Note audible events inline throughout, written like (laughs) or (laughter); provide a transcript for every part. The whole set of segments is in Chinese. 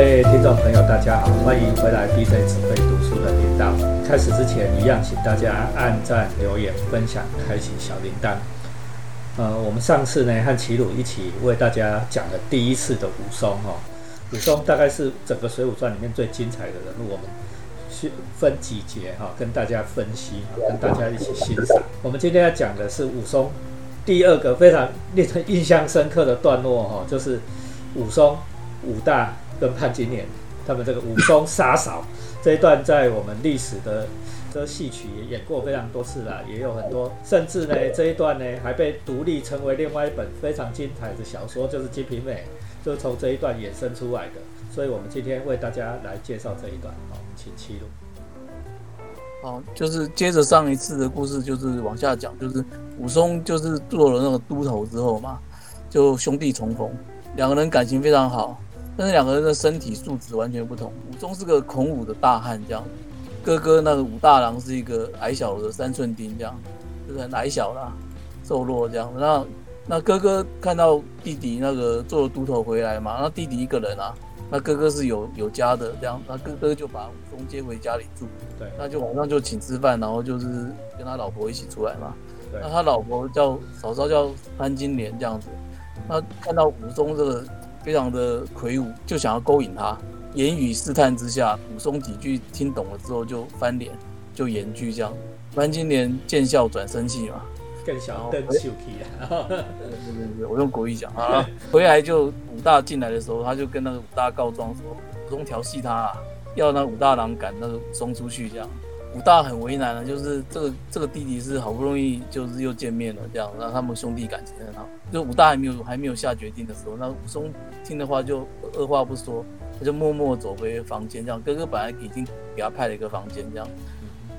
位听众朋友，大家好，欢迎回来 DJ 指挥读书的频道。开始之前，一样请大家按赞、留言、分享、开启小铃铛。呃，我们上次呢和齐鲁一起为大家讲了第一次的武松哈，武松大概是整个《水浒传》里面最精彩的人物，我们去分几节哈跟大家分析，跟大家一起欣赏。我们今天要讲的是武松第二个非常令人印象深刻的段落哈，就是武松、武大跟潘金莲他们这个武松杀嫂这一段，在我们历史的。这戏曲也演过非常多次了，也有很多，甚至呢这一段呢还被独立成为另外一本非常精彩的小说，就是《金瓶梅》，就是从这一段衍生出来的。所以我们今天为大家来介绍这一段。好，请七路。好，就是接着上一次的故事，就是往下讲，就是武松就是做了那个都头之后嘛，就兄弟重逢，两个人感情非常好，但是两个人的身体素质完全不同。武松是个孔武的大汉，这样。哥哥那个武大郎是一个矮小的三寸丁，这样就是很矮小啦，瘦弱这样。那那哥哥看到弟弟那个做了都头回来嘛，那弟弟一个人啊，那哥哥是有有家的这样，那哥哥就把武松接回家里住。对，那就晚上就请吃饭，然后就是跟他老婆一起出来嘛。对，那他老婆叫嫂嫂叫潘金莲这样子，那看到武松这个非常的魁梧，就想要勾引他。言语试探之下，武松几句听懂了之后就翻脸，就言句这样。潘金莲见笑转生气嘛，更想登秀气啊！对对对，我用国语讲啊。回来就武大进来的时候，他就跟那个武大告状说，武松调戏他，啊，要那武大郎赶那个武松出去这样。武大很为难了，就是这个这个弟弟是好不容易就是又见面了这样，让他们兄弟感情很好。就武大还没有还没有下决定的时候，那武松听的话就二话不说。他就默默走回房间，这样哥哥本来已经给他派了一个房间，这样，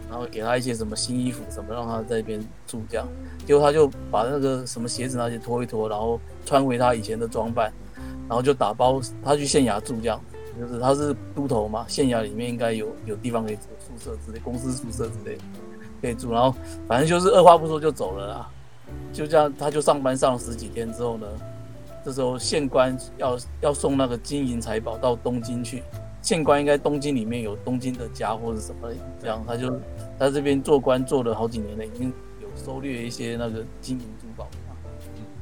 然后给他一些什么新衣服什么，让他在那边住，这样，结果他就把那个什么鞋子那些脱一脱，然后穿回他以前的装扮，然后就打包他去县衙住，这样，就是他是都头嘛，县衙里面应该有有地方可以住宿舍之类，公司宿舍之类可以住，然后反正就是二话不说就走了啦，就这样他就上班上了十几天之后呢。这时候县官要要送那个金银财宝到东京去，县官应该东京里面有东京的家或者什么这样，他就他这边做官做了好几年了，已经有收掠一些那个金银珠宝，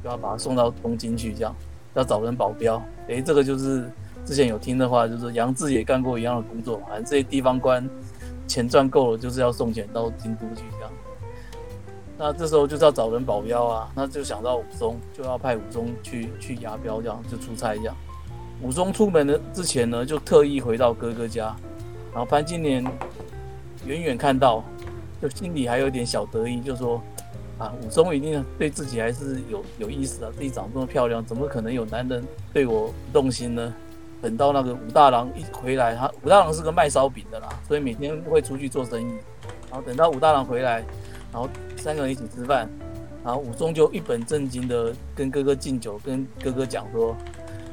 就要把他送到东京去，这样要找人保镖。诶，这个就是之前有听的话，就是杨志也干过一样的工作，反正这些地方官钱赚够了，就是要送钱到京都去这样。那这时候就是要找人保镖啊，那就想到武松，就要派武松去去押镖，这样就出差这样。武松出门的之前呢，就特意回到哥哥家，然后潘金莲远远看到，就心里还有点小得意，就说：啊，武松一定对自己还是有有意思啊，自己长这么漂亮，怎么可能有男人对我动心呢？等到那个武大郎一回来，他武大郎是个卖烧饼的啦，所以每天会出去做生意，然后等到武大郎回来。然后三个人一起吃饭，然后武松就一本正经的跟哥哥敬酒，跟哥哥讲说：“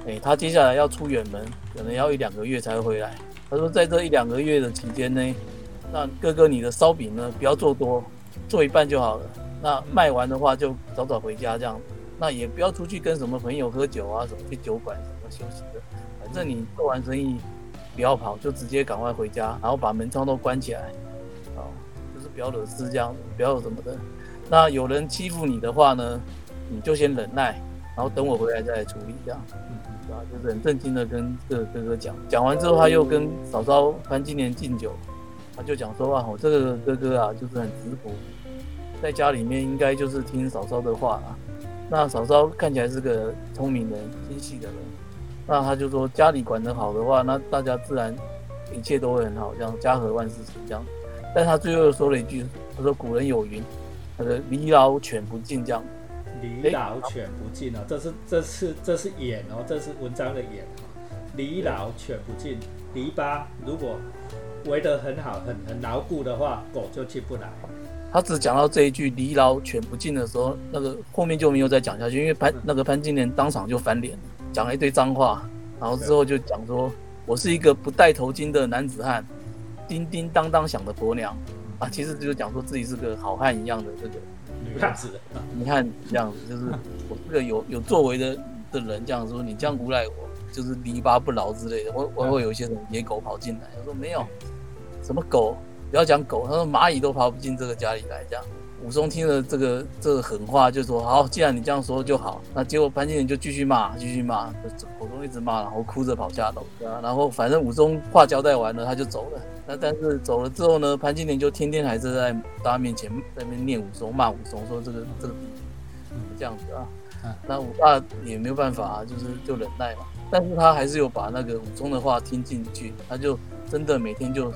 哎，他接下来要出远门，可能要一两个月才会回来。他说，在这一两个月的期间呢，那哥哥你的烧饼呢，不要做多，做一半就好了。那卖完的话就早早回家这样，那也不要出去跟什么朋友喝酒啊，什么去酒馆么休息的。反正你做完生意不要跑，就直接赶快回家，然后把门窗都关起来。”哦，就是不要惹事，这样不要什么的。那有人欺负你的话呢，你就先忍耐，然后等我回来再来处理，这样，对吧？就是很震惊的跟这个哥哥讲。讲完之后，他又跟嫂嫂潘金莲敬酒，他就讲说啊，我这个哥哥啊，就是很直朴，在家里面应该就是听嫂嫂的话啊。那嫂嫂看起来是个聪明人、精细的人，那他就说家里管得好的话，那大家自然一切都会很好，这样家和万事兴这样。但他最后又说了一句：“他说古人有云，他说离老犬不进，这样。离老犬不进啊，这是这是这是眼哦，这是文章的演啊。离老犬不进，篱笆如果围得很好、很很牢固的话，狗就进不来。他只讲到这一句离老犬不进的时候，那个后面就没有再讲下去，因为潘那个潘金莲当场就翻脸，讲了一堆脏话，然后之后就讲说：我是一个不戴头巾的男子汉。”叮叮当当响的婆娘啊，其实就讲说自己是个好汉一样的这个女汉子。你看这样子，就是我是个有有作为的的人，这样说你这样诬赖我，就是篱笆不牢之类的，我我会有一些人野狗跑进来。他说没有，什么狗，不要讲狗，他说蚂蚁都爬不进这个家里来。这样，武松听了这个这个狠话，就说好，既然你这样说就好。那结果潘金莲就继续骂，继续骂，口中一直骂，然后哭着跑下楼。啊然后反正武松话交代完了，他就走了。那但是走了之后呢，潘金莲就天天还是在大家面前在那边念武松，骂武松，说这个这个这样子啊。那武大也没有办法，就是就忍耐嘛。但是他还是有把那个武松的话听进去，他就真的每天就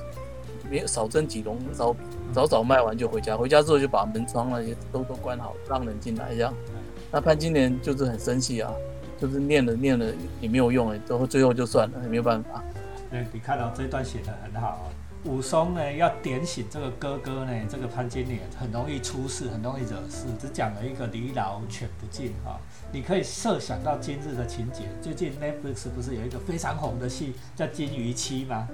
没少蒸几笼烧饼，早早卖完就回家。回家之后就把门窗那些都都关好，让人进来这样。那潘金莲就是很生气啊，就是念了念了也没有用哎，最后最后就算了，也没有办法。对，你看到这段写的很好。武松呢，要点醒这个哥哥呢，这个潘金莲很容易出事，很容易惹事。只讲了一个离牢犬不进哈，你可以设想到今日的情节。最近 Netflix 不是有一个非常红的戏叫《金鱼妻》吗？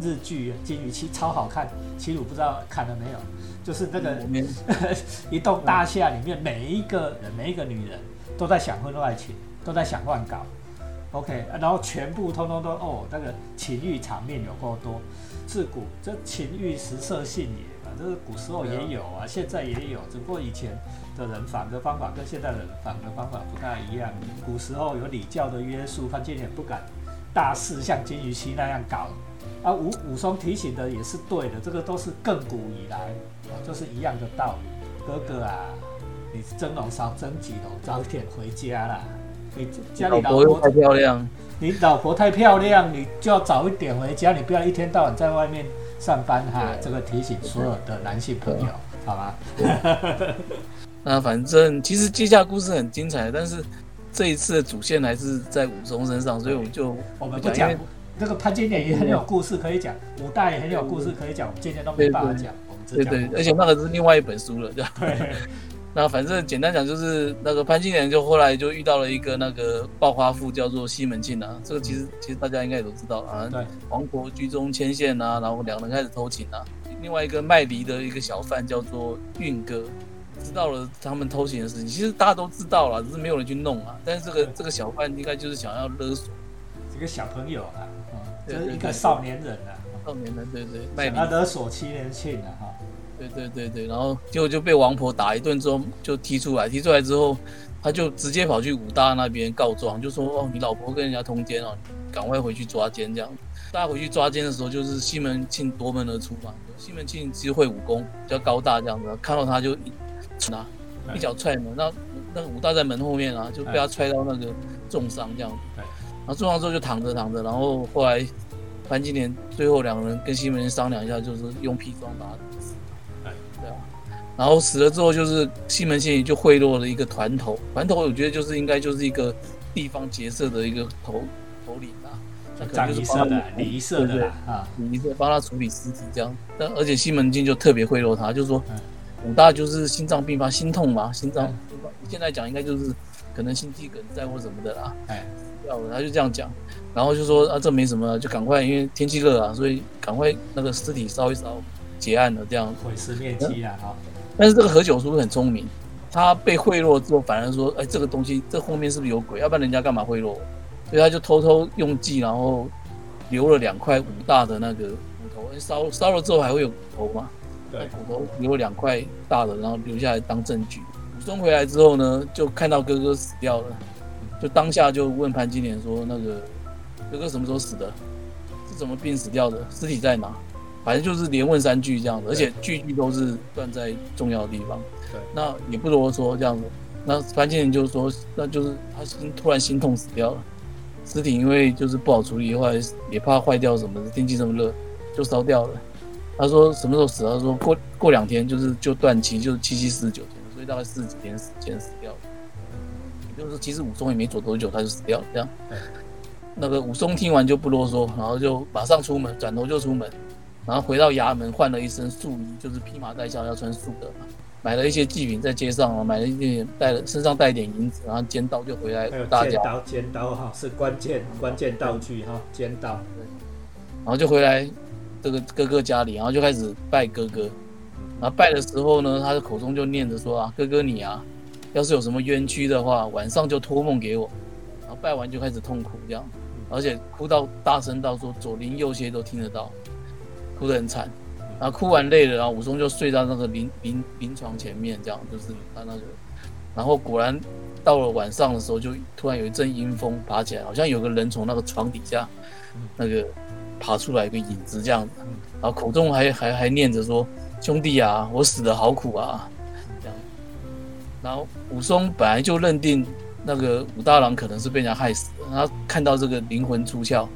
日剧《金鱼妻》超好看，齐鲁不知道看了没有？就是那个 (laughs) 一栋大厦里面，每一个人、每一个女人都在想婚外情，都在想乱搞。OK，然后全部通通都哦，那个情欲场面有够多。自古这情欲食色性也嘛，这个古时候也有啊，现在也有，只不过以前的人防的方法跟现在的人防的方法不大一样。古时候有礼教的约束，潘金莲不敢大肆像金鱼妻那样搞。啊，武武松提醒的也是对的，这个都是亘古以来啊，就是一样的道理。哥哥啊，你蒸笼少蒸几笼，早点回家啦。你家里老婆太漂亮。你老婆太漂亮，你就要早一点回家，你不要一天到晚在外面上班哈。这个提醒所有的男性朋友，好吗？(laughs) 那反正其实接下来故事很精彩，但是这一次的主线还是在武松身上，所以我们就我们不讲。这个潘金莲也很有故事可以讲，武大也很有故事可以讲，我们今天都没办法讲。对对，而且那个是另外一本书了，对吧？(laughs) 那反正简单讲就是那个潘金莲就后来就遇到了一个那个暴发户叫做西门庆啊，这个其实其实大家应该也都知道啊，对，黄婆居中牵线啊，然后两人开始偷情啊。另外一个卖梨的一个小贩叫做运哥，知道了他们偷情的事情，其实大家都知道了，只是没有人去弄啊。但是这个这个小贩应该就是想要勒索这个小朋友啊，就是一个少年人啊，少年人对对，卖他勒索七年庆啊，哈。对对对对，然后结果就被王婆打一顿之后就踢出来，踢出来之后，他就直接跑去武大那边告状，就说哦，你老婆跟人家通奸哦，赶快回去抓奸这样。大家回去抓奸的时候，就是西门庆夺门而出嘛。西门庆其实会武功，比较高大这样子，看到他就一拿一脚踹门，那那个武大在门后面啊，就被他踹到那个重伤这样。然后重伤之后就躺着躺着，然后后来潘金莲最后两个人跟西门庆商量一下，就是用砒霜把他死。哎，对啊。然后死了之后，就是西门庆就贿赂了一个团头，团头我觉得就是应该就是一个地方结社的一个头头领啊，那可能就是帮他礼仪社的啊，礼仪社帮他处理尸体这样。但而且西门庆就特别贿赂他，就是说武大就是心脏病发，心痛嘛，心脏现在讲应该就是可能心肌梗塞或什么的啦，哎，要他就这样讲，然后就说啊这没什么，就赶快因为天气热啊，所以赶快那个尸体烧一烧，结案了这样，毁尸灭迹啊，哈。但是这个何九叔很聪明，他被贿赂之后，反而说：“哎，这个东西这后面是不是有鬼？要不然人家干嘛贿赂我？”所以他就偷偷用计，然后留了两块武大的那个骨头，烧烧了之后还会有骨头嘛？对，骨头留了两块大的，然后留下来当证据。武松回来之后呢，就看到哥哥死掉了，就当下就问潘金莲说：“那个哥哥什么时候死的？是怎么病死掉的？尸体在哪？”反正就是连问三句这样子，而且句句都是断在重要的地方。对，那也不多说这样子。那潘金莲就说，那就是他心突然心痛死掉了，尸体因为就是不好处理，后来也怕坏掉什么的，天气这么热就烧掉了。他说什么时候死？他说过过两天就是就断气，就是七七四十九天，大概四十几天时间死掉了。就是说其实武松也没走多久他就死掉了。这样，那个武松听完就不啰嗦，然后就马上出门，转头就出门。然后回到衙门，换了一身素衣，就是披麻戴孝要穿素的嘛。买了一些祭品在街上啊，买了一点带了身上带一点银子，然后尖刀就回来。大尖刀，尖刀哈是关键关键道具哈，尖刀。然后就回来这个哥哥家里，然后就开始拜哥哥。然后拜的时候呢，他的口中就念着说啊，哥哥你啊，要是有什么冤屈的话，晚上就托梦给我。然后拜完就开始痛哭这样。而且哭到大声到说左邻右舍都听得到，哭得很惨。然后哭完累了，然后武松就睡到那个临临临床前面，这样就是他那个。然后果然到了晚上的时候，就突然有一阵阴风爬起来，好像有个人从那个床底下那个爬出来一个影子这样子，然后口中还还还念着说：“兄弟啊，我死的好苦啊。”这样。然后武松本来就认定那个武大郎可能是被人家害死的，他看到这个灵魂出窍。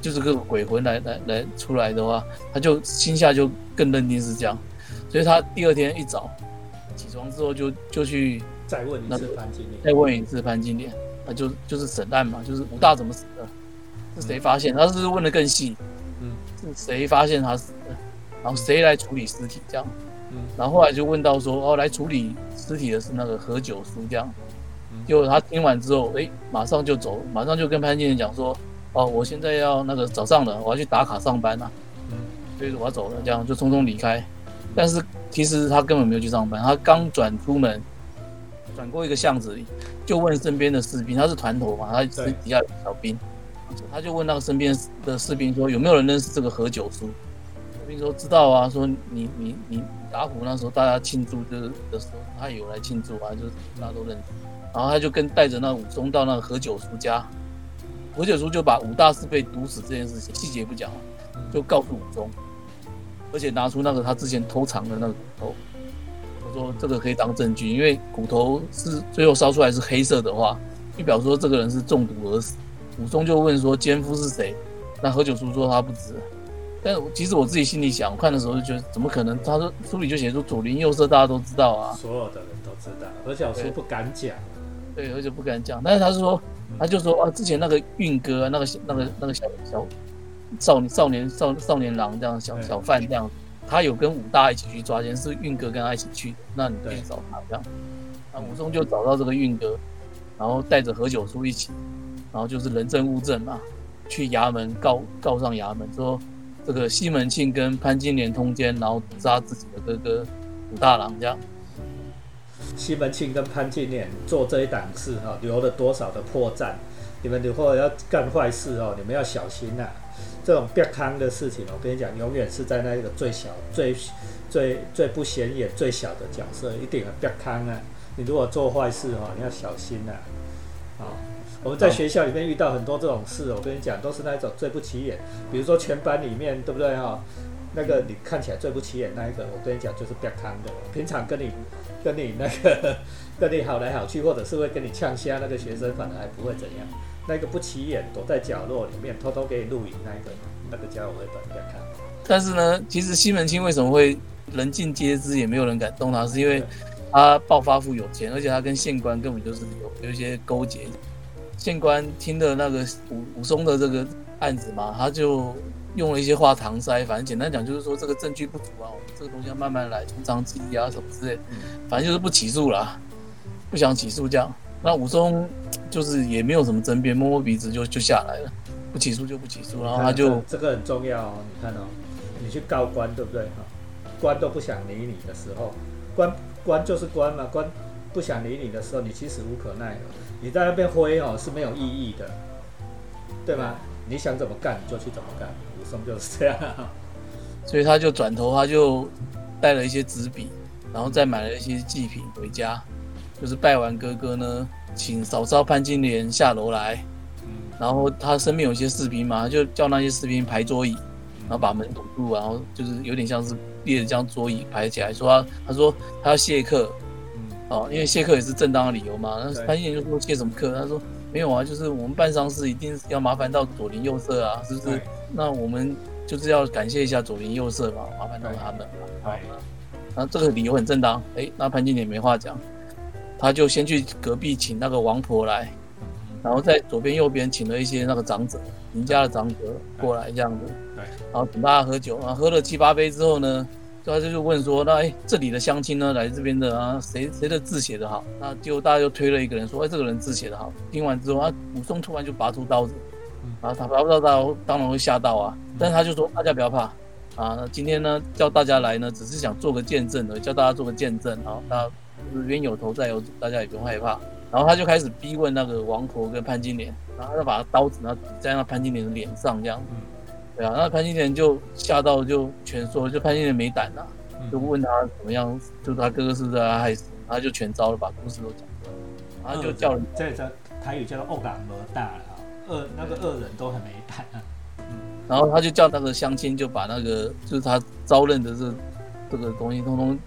就是个鬼魂来来来出来的话，他就心下就更认定是这样，所以他第二天一早起床之后就就去再问一次潘金莲，再问一次潘金莲，那就就是审案嘛，就是武大怎么死的，是谁发现？他是问的更细，嗯，是谁发现他死的？然后谁来处理尸体？这样，嗯，然后后来就问到说，哦，来处理尸体的是那个何九叔，这样，就他听完之后，哎，马上就走，马上就跟潘金莲讲说。哦，我现在要那个早上了，我要去打卡上班啊，嗯，所以我要走了，这样就匆匆离开。但是其实他根本没有去上班，他刚转出门，转过一个巷子里，就问身边的士兵，他是团头嘛，他是底下小兵，他就问那个身边的士兵说，有没有人认识这个何九叔？士兵说知道啊，说你你你打虎那时候大家庆祝就是的时候，他有来庆祝啊，就是大家都认识。然后他就跟带着那武松到那个何九叔家。何九叔就把武大师被毒死这件事情细节不讲了，就告诉武松，而且拿出那个他之前偷藏的那个骨头，我说这个可以当证据，因为骨头是最后烧出来是黑色的话，就表示说这个人是中毒而死。武松就问说奸夫是谁？那何九叔说他不知。但其实我自己心里想，看的时候就觉得怎么可能？他说书里就写出左邻右舍大家都知道啊，所有的人都知道，何小叔不敢讲。对，而且不敢讲，但是他是说。他就说啊，之前那个运哥，那个那个那个小小少年少年少少年郎这样小小贩这样，他有跟武大一起去抓奸，是运哥跟他一起去，那你可以找他这样。那武松就找到这个运哥，然后带着何九叔一起，然后就是人证物证嘛，去衙门告告上衙门，说这个西门庆跟潘金莲通奸，然后杀自己的哥哥武大郎这样。西门庆跟潘金莲做这一档事哈，留了多少的破绽？你们如果要干坏事哦，你们要小心呐！这种别康的事情，我跟你讲，永远是在那一个最小、最、最、最不显眼、最小的角色，一定很别康啊！你如果做坏事哈，你要小心呐！啊，我们在学校里面遇到很多这种事，我跟你讲，都是那一种最不起眼，比如说全班里面，对不对哈？那个你看起来最不起眼那一个，我跟你讲就是别康的，平常跟你。跟你那个跟你好来好去，或者是会跟你呛虾，那个学生反而还不会怎样。那个不起眼，躲在角落里面偷偷给你录影那一个，那个家伙会等人家看。但是呢，其实西门庆为什么会人尽皆知，也没有人敢动他，是因为他暴发户有钱，而且他跟县官根本就是有有一些勾结。县官听的那个武武松的这个案子嘛，他就。用了一些话搪塞，反正简单讲就是说这个证据不足啊，我们这个东西要慢慢来，从长计议啊什么之类，反正就是不起诉啦，不想起诉这样。那武松就是也没有什么争辩，摸摸鼻子就就下来了，不起诉就不起诉，然后他就这个很重要哦，你看哦，你去告官对不对哈？官都不想理你的时候，官官就是官嘛，官不想理你的时候，你其实无可奈何，你在那边挥哦是没有意义的，对吗？你想怎么干就去怎么干。武松就是这样，所以他就转头，他就带了一些纸笔，然后再买了一些祭品回家，就是拜完哥哥呢，请嫂嫂潘金莲下楼来，然后他身边有些士兵嘛，就叫那些士兵排桌椅，然后把门堵住，然后就是有点像是列着张桌椅排起来，说他说他要谢客，哦，因为谢客也是正当的理由嘛，那潘金莲就说谢什么客？他说没有啊，就是我们办丧事一定要麻烦到左邻右舍啊，是不是？那我们就是要感谢一下左邻右舍嘛，麻烦到他们嘛。那这个理由很正当。哎，那潘经理没话讲，他就先去隔壁请那个王婆来，然后在左边右边请了一些那个长者，邻家的长者过来这样子。对。然后请大家喝酒啊，喝了七八杯之后呢，他就就问说，那哎这里的乡亲呢，来这边的啊，谁谁的字写得好？那就大家就推了一个人说，哎这个人字写得好。听完之后啊，武松突然就拔出刀子。然后他不知道，他当然会吓到啊。但是他就说：“大家不要怕啊，今天呢叫大家来呢，只是想做个见证的，叫大家做个见证。然后那冤有头债有主，大家也不用害怕。然后他就开始逼问那个王婆跟潘金莲，然后他就把刀子然后抵在那潘金莲的脸上这样，嗯对啊，那潘金莲就吓到就全说，就潘金莲没胆了、嗯。就问他怎么样，就是他哥哥是不是他害死，他就全招了，把故事都讲出来，然后就叫人在这台语叫做“恶感魔大”了啊，恶那个恶人都很没胆啊。然后他就叫那个乡亲就把那个就是他招认的这这个东西通通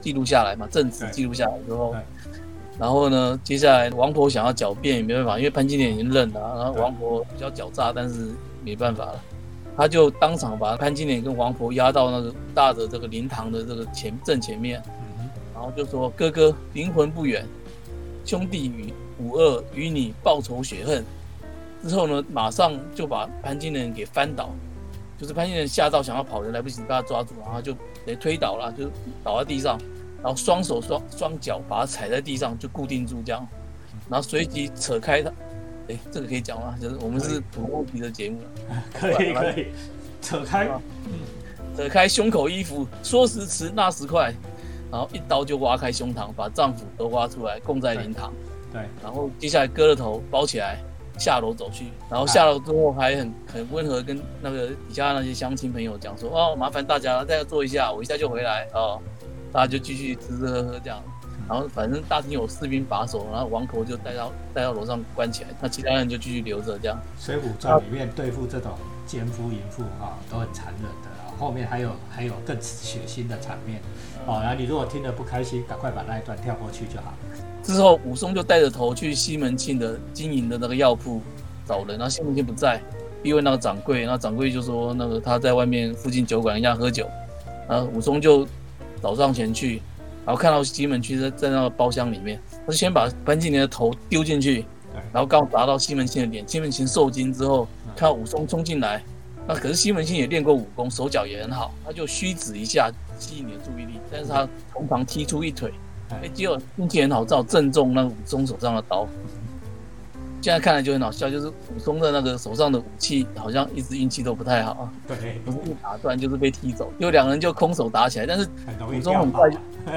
记录下来嘛，证词记录下来之后，然后呢，接下来王婆想要狡辩也没办法，因为潘金莲已经认了啊，然后王婆比较狡诈，但是没办法了，他就当场把潘金莲跟王婆押到那个大的这个灵堂的这个前正前面，然后就说：“哥哥，灵魂不远，兄弟与五二与你报仇雪恨。”之后呢，马上就把潘金莲给翻倒，就是潘金莲吓到想要跑，人来不及把他抓住，然后就给推倒了，就倒在地上，然后双手双双脚把他踩在地上就固定住这样，然后随即扯开他，哎，这个可以讲吗？就是我们是普通皮的节目 (laughs) 了。可以可以，扯开，扯开胸口衣服，说时迟那时快，然后一刀就挖开胸膛，把丈夫都挖出来，供在灵堂。对，然后接下来割了头，包起来，下楼走去。然后下楼之后还很很温和，跟那个底下那些乡亲朋友讲说：“哦，麻烦大家再坐一下，我一下就回来哦。”大家就继续吃吃喝喝这样。然后反正大厅有士兵把守，然后王婆就带到带到楼上关起来，那其他人就继续留着这样。《水浒传》里面对付这种奸夫淫妇啊，都很残忍的啊。后面还有还有更血腥的场面哦。然后你如果听得不开心，赶快把那一段跳过去就好。之后，武松就带着头去西门庆的经营的那个药铺找人，然后西门庆不在，逼问那个掌柜，然后掌柜就说那个他在外面附近酒馆一样喝酒，然后武松就找上前去，然后看到西门庆在在那个包厢里面，他就先把潘金莲的头丢进去，然后刚好砸到西门庆的脸，西门庆受惊之后，看到武松冲进来，那可是西门庆也练过武功，手脚也很好，他就虚指一下吸引你的注意力，但是他从旁踢出一腿。哎，结果运气很好，正好正中那个武松手上的刀。现在看来就很好笑，就是武松的那个手上的武器好像一直运气都不太好啊，对，不是被打断就是被踢走，就两人就空手打起来，但是武松很快就 (laughs)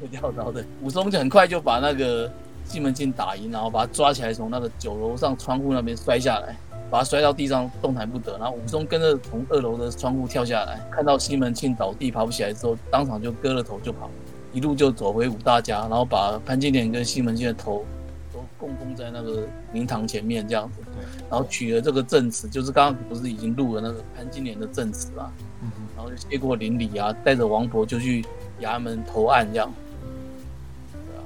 会掉刀的，武松就很快就把那个西门庆打赢，然后把他抓起来，从那个酒楼上窗户那边摔下来，把他摔到地上动弹不得，然后武松跟着从二楼的窗户跳下来，看到西门庆倒地爬不起来之后，当场就割了头就跑。一路就走回武大家，然后把潘金莲跟西门庆的头都供奉在那个灵堂前面这样子，对，然后取了这个证词，就是刚刚不是已经录了那个潘金莲的证词嘛，嗯哼，然后就谢过邻里啊，带着王婆就去衙门投案这样。对啊，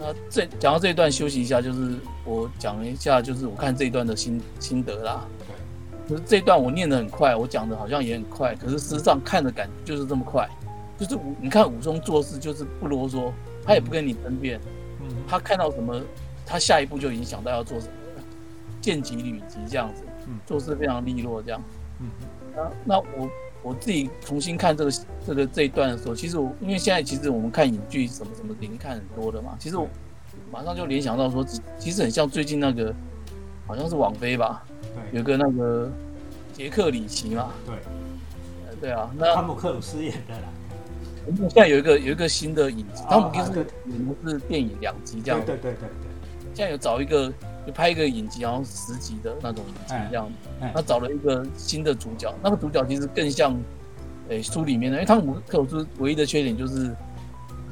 那这讲到这一段休息一下，就是我讲一下，就是我看这一段的心心得啦。可是这一段我念得很快，我讲的好像也很快，可是事实上看的感觉就是这么快。就是武，你看武松做事就是不啰嗦，他也不跟你争辩，嗯，他看到什么，他下一步就已经想到要做什么了，见机履机这样子嗯，做事非常利落这样。嗯。那那我我自己重新看这个这个这一段的时候，其实我因为现在其实我们看影剧什么什么零看很多的嘛，其实我马上就联想到说，其其实很像最近那个好像是网飞吧，对。有个那个杰克里奇嘛，对，呃对啊，那汤姆克鲁斯演的啦，现在有一个有一个新的影集，汤姆克啊对。斯演的是电影两集这样。对，对对对对，现在有找一个就拍一个影集，好像十集的那种影集这样。哎他找了一个新的主角，那个主角其实更像，诶、书里面的，因为汤姆克鲁斯唯一的缺点就是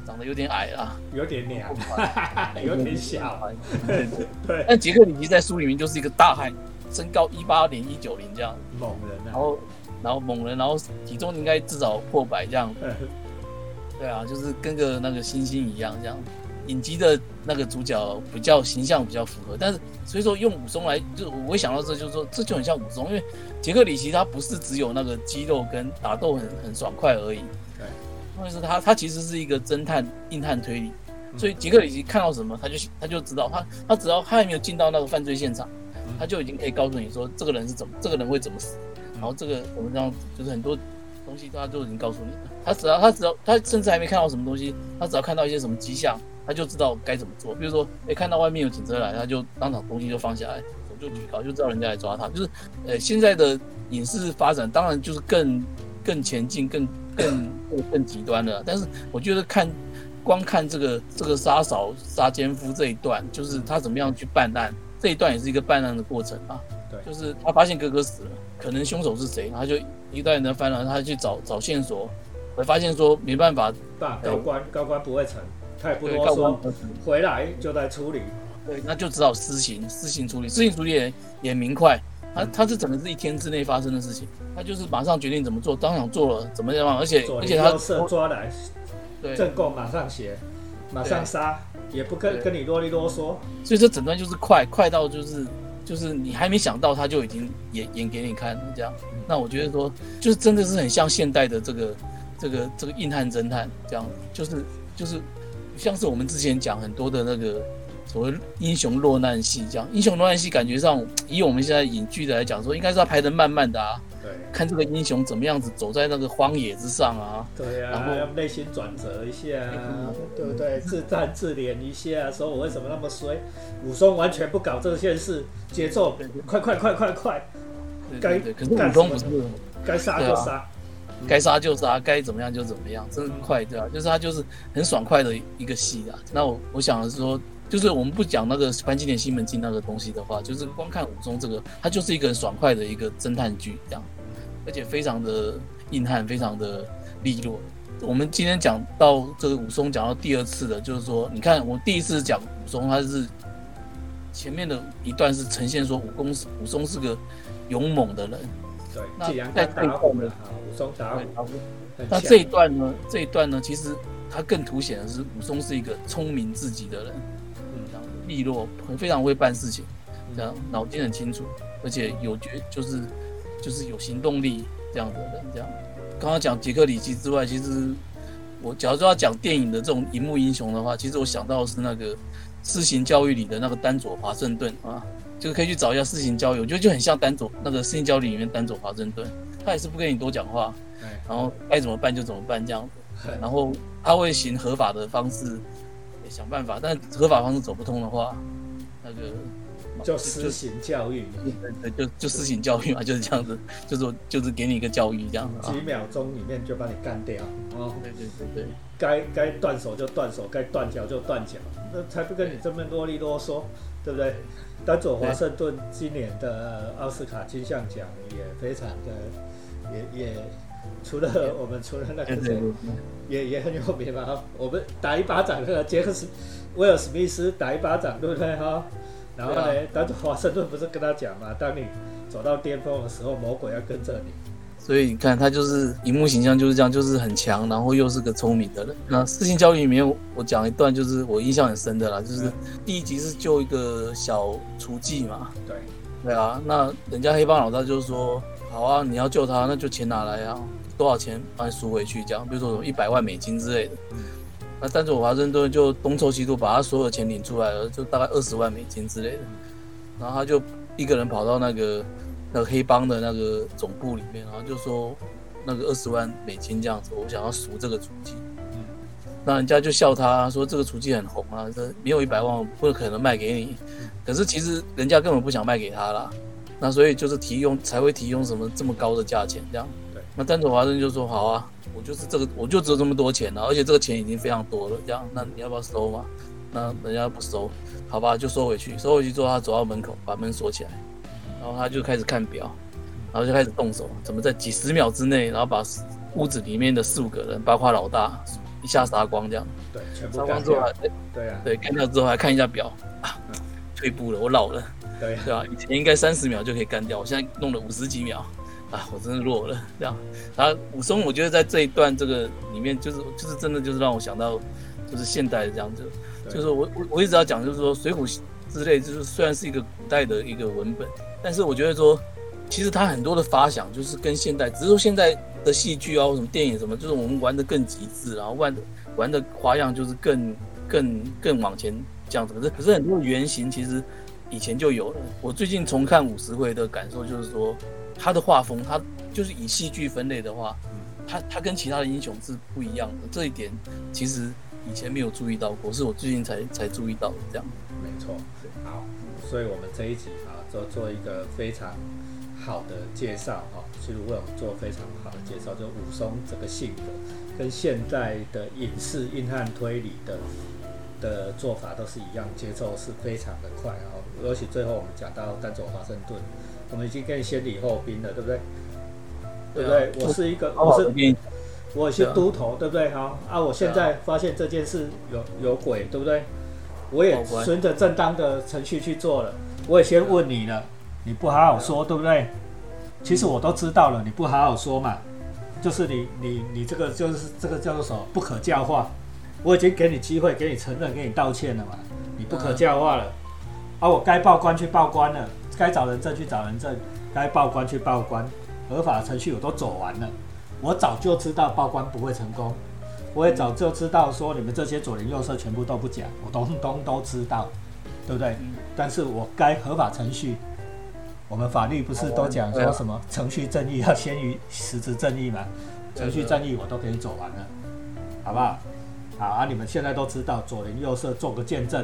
长得有点矮啦，有点娘，有点小，对对。对，但杰克里奇在书里面就是一个大汉，身高一八零一九零这样，猛人啊，然后然后猛人，然后体重应该至少破百这样。(laughs) 呃对啊，就是跟个那个星星一样这样。影集的那个主角比较形象比较符合，但是所以说用武松来，就我会想到这，就是说这就很像武松，因为杰克里奇他不是只有那个肌肉跟打斗很很爽快而已，对，但是他他其实是一个侦探硬汉推理，嗯所以杰克里奇看到什么他就他就知道，他他只要他还没有进到那个犯罪现场，嗯。他就已经可以告诉你说这个人是怎么这个人会怎么死，然后这个我们这样，就是很多东西他都已经告诉你了。他只要他只要他甚至还没看到什么东西，他只要看到一些什么迹象，他就知道该怎么做。比如说，哎，看到外面有警车来，他就当场东西就放下来，手就举高，就知道人家来抓他。就是，呃，现在的影视发展当然就是更更前进、更更更更极端了。但是我觉得看光看这个这个杀嫂杀奸夫这一段，就是他怎么样去办案，这一段也是一个办案的过程啊。对，就是他发现哥哥死了，可能凶手是谁，他就一段的翻了，他去找找线索，会发现说没办法，大高官高官不会成，他也不对，啰告官嗦，回来就在处理。对，那就只好私刑，私刑处理，私刑处理也也明快。他他是整个是一天之内发生的事情，他就是马上决定怎么做，当场做了怎么样，而且而且他抓来，对，正供马上写，马上杀，也不跟跟你啰里啰嗦。所以这整段就是快快到就是就是你还没想到，他就已经演演给你看这样。那我觉得说，就是真的是很像现代的这个这个这个硬汉侦探这样，就是就是像是我们之前讲很多的那个所谓英雄落难戏这样。英雄落难戏感觉上，以我们现在影剧的来讲说，应该是要拍得慢慢的啊，对看这个英雄怎么样子走在那个荒野之上啊，对然后啊，要内心转折一下啊，对不对？自赞自怜一下，说我为什么那么衰？武松完全不搞这件事，节奏快快快快快，该对对对。可是干武松不什是。该杀就杀。该杀就杀，该怎么样就怎么样，真的快，对吧、就是他就是很爽快的一个戏啊。那我我想说，就是我们不讲那个潘金莲西门庆那个东西的话，就是光看武松这个，他就是一个很爽快的一个侦探剧这样，而且非常的硬汉，非常的利落。我们今天讲到这个武松，讲到第二次的，就是说，你看我第一次讲武松，他是前面的一段是呈现说武功是武松是个勇猛的人，对，那在他打虎了啊，武松打虎那这一段呢？这一段呢，其实他更凸显的是武松是一个聪明自己的人，嗯利落，很非常会办事情，这样脑筋很清楚，而且有决就是就是有行动力这样的人。这样，刚刚讲杰克里奇之外，其实我假如说要讲电影的这种荧幕英雄的话，其实我想到的是那个私刑教育里的那个丹佐华盛顿啊，就是可以去找一下私刑教育，我觉得就很像丹佐那个私刑教育里面丹佐华盛顿，他也是不跟你多讲话。哎，然后该怎么办就怎么办这样子，然后他会行合法的方式想办法，但合法方式走不通的话，那个就私行教育，对对就就私行教育嘛，就是这样子，就是就是给你一个教育这样子啊几，秒钟里面就把你干掉哦。对对对对该该断手就断手，该断脚就断脚，那才不跟你这么啰里啰嗦，对不对？丹佐华盛顿今年的奥斯卡金像奖也非常的，也也除了我们除了那个谁也也很有名嘛，我们打一巴掌那个杰克斯威尔史密斯打一巴掌，对不对哈？然后呢对，丹佐华盛顿不是跟他讲嘛，当你走到巅峰的时候，魔鬼要跟着你。所以你看他就是荧幕形象就是这样，就是很强，然后又是个聪明的人。那私信教育里面我讲一段就是我印象很深的啦，就是第一集是救一个小雏妓嘛，对，对啊，那人家黑帮老大就说，好啊，你要救他，那就钱拿来啊，多少钱帮你赎回去，这样，比如说什么一百万美金之类的。那丹佐华盛顿就东凑西凑，把他所有钱领出来了，就大概二十万美金之类的。然后他就一个人跑到那个那个黑帮的那个总部里面，然后就说那个二十万美金这样子，我想要赎这个厨妓。那人家就笑他说这个厨妓很红啊，这没有一百万不可能卖给你。可是其实人家根本不想卖给他啦，那所以就是提用才会提用什么这么高的价钱这样。对，那丹佐华盛顿就说好啊，我就是这个，我就只有这么多钱了、而且这个钱已经非常多了，这样，那你要不要收嘛？那人家不收，好吧，就收回去。收回去之后，他走到门口，把门锁起来，然后他就开始看表，然后就开始动手，怎么在几十秒之内，然后把屋子里面的四五个人，包括老大，一下杀光这样。对，全部杀。光之后还，对啊，对，干掉之后还看一下表啊，退步了，我老了。对啊，对吧、以前应该三十秒就可以干掉，我现在弄了五十几秒，啊，我真的弱了。这样，然后武松，我觉得在这一段这个里面，就是就是真的就是让我想到，就是现代的这样子，就是我我我一直要讲，就是说《水浒》之类，就是虽然是一个古代的一个文本，但是我觉得说，其实它很多的发想就是跟现代，只是说现在的戏剧啊或什么电影什么，就是我们玩的更极致，然后玩的玩的花样就是更更更往前这样子。可是可是很多原型其实以前就有了。我最近重看五十回的感受就是说，他的画风，他就是以戏剧分类的话，他他跟其他的英雄是不一样的。这一点其实以前没有注意到过，是我最近才才注意到的。这样，没错。好，所以我们这一集啊，做做一个非常好的介绍哈，其实为我们做非常好的介绍，就武松这个性格，跟现在的影视硬汉推理的的做法都是一样，节奏是非常的快啊。尤其最后我们讲到单走华盛顿，我们已经跟先礼后兵了，对不对？对不对？我是一个，我是我是都头，对不对？好啊，我现在发现这件事有有鬼，对不对？我也顺着正当的程序去做了，我也先问你了，你不好好说，对不对？其实我都知道了，你不好好说嘛，就是你你你这个就是这个叫做什么不可教化，我已经给你机会，给你承认，给你道歉了嘛，你不可教化了，啊，我该报官去报官了，该找人证去找人证，该报关去报关，合法程序我都走完了，我早就知道报关不会成功，我也早就知道说你们这些左邻右舍全部都不讲，我通通都知道，对不对？但是我该合法程序。我们法律不是都讲说什么程序正义要先于实质正义吗？程序正义我都给你走完了，好不好？好啊，你们现在都知道左邻右舍做个见证，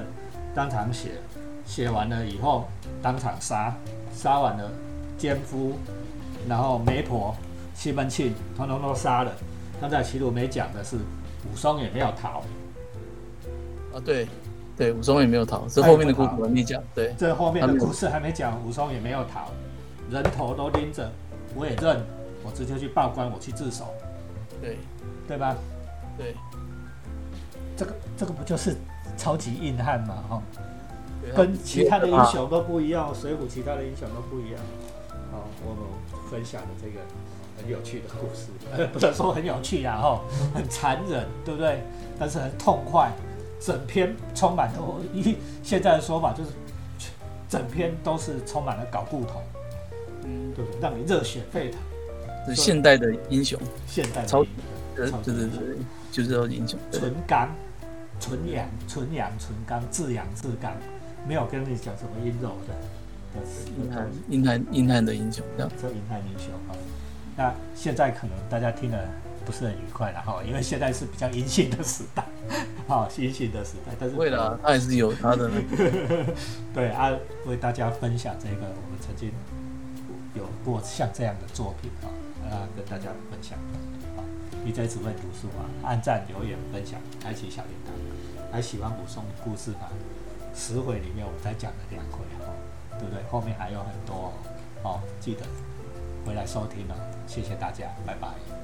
当场写，写完了以后当场杀，杀完了奸夫，然后媒婆、西门庆通通都杀了。刚才齐鲁没讲的是武松也没有逃。啊，对。对，武松也没有逃，这后面的故事还没讲。对，这后面的故事还没讲，武松也没有逃，人头都拎着，我也认，我直接去报官，我去自首。对，对吧？对，这个这个不就是超级硬汉嘛？哈，跟其他的英雄都不一样，水浒其他的英雄都不一样。好，我们分享的这个很有趣的故事，不能说很有趣呀，哈，很残忍，对不对？但是很痛快。整篇充满了，一现在的说法就是，整篇都是充满了搞故头，嗯，对不对？让你热血沸腾。是现代的英雄，现代超，对对对对，就是要英雄。纯刚，纯阳，纯阳，纯刚，自阳自刚，没有跟你讲什么阴柔的。硬汉，硬汉，硬汉的英雄，这硬汉英雄啊。那现在可能大家听了。不是很愉快了哈，因为现在是比较阴性的时代，哈，阴性的时代。但是会的，他也是有他的。对啊，为大家分享这个我们曾经有过像这样的作品啊，啊，跟大家分享。好，你在只会读书啊，按赞、留言、分享，开启小铃铛。还喜欢武松故事吗？十回里面我才讲了两回哈，对不对？后面还有很多哦，记得回来收听了，谢谢大家，拜拜。